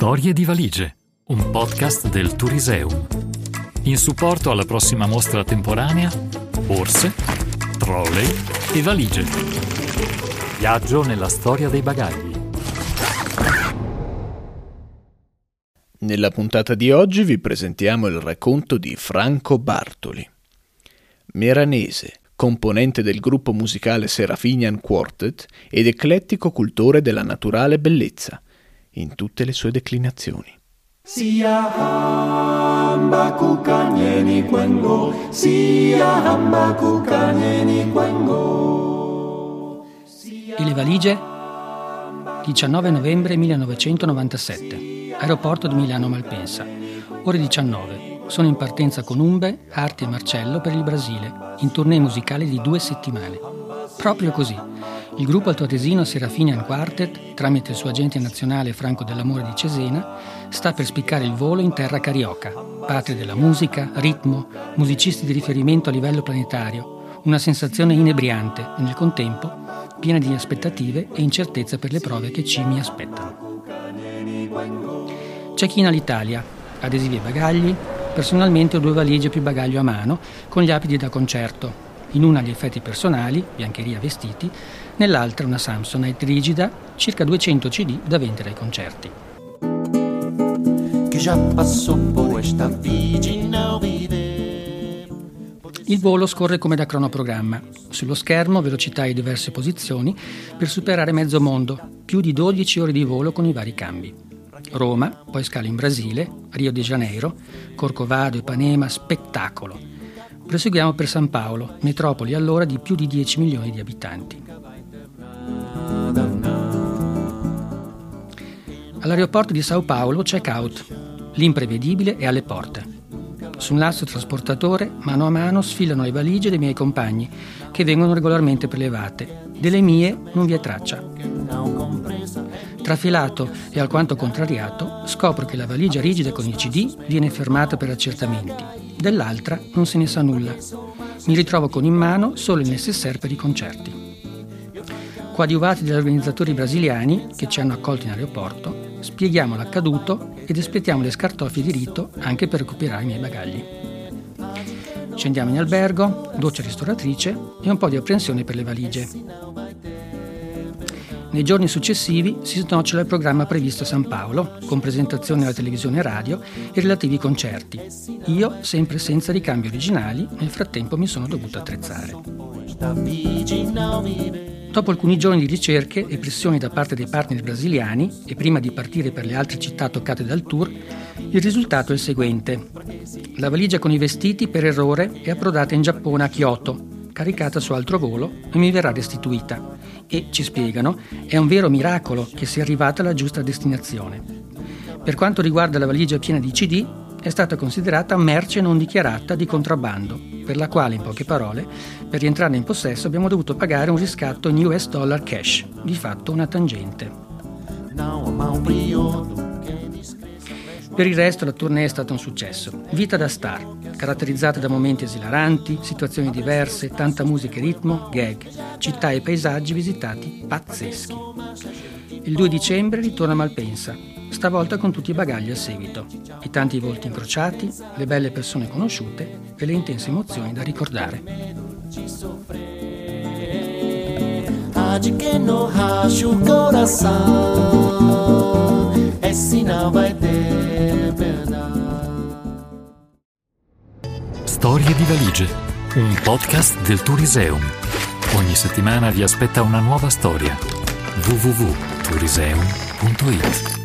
Storie di valigie, un podcast del Turiseum. In supporto alla prossima mostra temporanea, borse, trolley e valigie. Viaggio nella storia dei bagagli. Nella puntata di oggi vi presentiamo il racconto di Franco Bartoli. Meranese, componente del gruppo musicale Serafinian Quartet ed eclettico cultore della naturale bellezza, in tutte le sue declinazioni. Sia hamba kukanyeni kwengo, sia hamba kukanyeni kwengo. E le valigie? 19 novembre 1997, aeroporto di Milano Malpensa, ore 19. Sono in partenza con Umbe, Arti e Marcello per il Brasile, in tournée musicale di due settimane. Proprio così. Il gruppo altoatesino Serafinian Quartet, tramite il suo agente nazionale Franco dell'Amore di Cesena, sta per spiccare il volo in terra carioca, patria della musica, ritmo, musicisti di riferimento a livello planetario, una sensazione inebriante e nel contempo piena di aspettative e incertezza per le prove che ci mi aspettano. Check-in all'Italia, adesivi e bagagli, Personalmente ho due valigie più bagaglio a mano, con gli abiti da concerto. In una gli effetti personali, biancheria vestiti, nell'altra una Samsonite rigida, circa 200 CD da vendere ai concerti. Il volo scorre come da cronoprogramma. Sullo schermo velocità e diverse posizioni per superare mezzo mondo, più di 12 ore di volo con i vari cambi. Roma, poi scala in Brasile, Rio de Janeiro, Corcovado, Ipanema, spettacolo. Proseguiamo per San Paolo, metropoli allora di più di 10 milioni di abitanti. All'aeroporto di Sao Paolo check out. L'imprevedibile è alle porte. Su un lasso trasportatore, mano a mano, sfilano le valigie dei miei compagni, che vengono regolarmente prelevate. Delle mie non vi è traccia. Trafilato e alquanto contrariato, scopro che la valigia rigida con i CD viene fermata per accertamenti. Dell'altra non se ne sa nulla. Mi ritrovo con in mano solo il necessaire per i concerti. Coadiuvati dagli organizzatori brasiliani che ci hanno accolto in aeroporto, spieghiamo l'accaduto ed espletiamo le scartoffie di rito anche per recuperare i miei bagagli. Scendiamo in albergo, doccia ristoratrice e un po' di apprensione per le valigie. Nei giorni successivi si snoccia il programma previsto a San Paolo, con presentazioni alla televisione e radio e relativi concerti. Io, sempre senza ricambi originali, nel frattempo mi sono dovuto attrezzare. Dopo alcuni giorni di ricerche e pressioni da parte dei partner brasiliani e prima di partire per le altre città toccate dal tour, il risultato è il seguente. La valigia con i vestiti per errore è approdata in Giappone a Kyoto, caricata su altro volo e mi verrà restituita e, ci spiegano, è un vero miracolo che sia arrivata alla giusta destinazione. Per quanto riguarda la valigia piena di CD, è stata considerata merce non dichiarata di contrabbando, per la quale, in poche parole, per rientrarne in possesso abbiamo dovuto pagare un riscatto in US dollar cash, di fatto una tangente. Per il resto la tournée è stata un successo. Vita da star, caratterizzata da momenti esilaranti, situazioni diverse, tanta musica e ritmo, gag, città e paesaggi visitati pazzeschi. Il 2 dicembre ritorna a Malpensa, stavolta con tutti i bagagli al seguito, i tanti volti incrociati, le belle persone conosciute e le intense emozioni da ricordare. Che non lascio il coração, e sinal vai ter Storie di valigie, un podcast del Turiseum. Ogni settimana vi aspetta una nuova storia. www.turiseum.it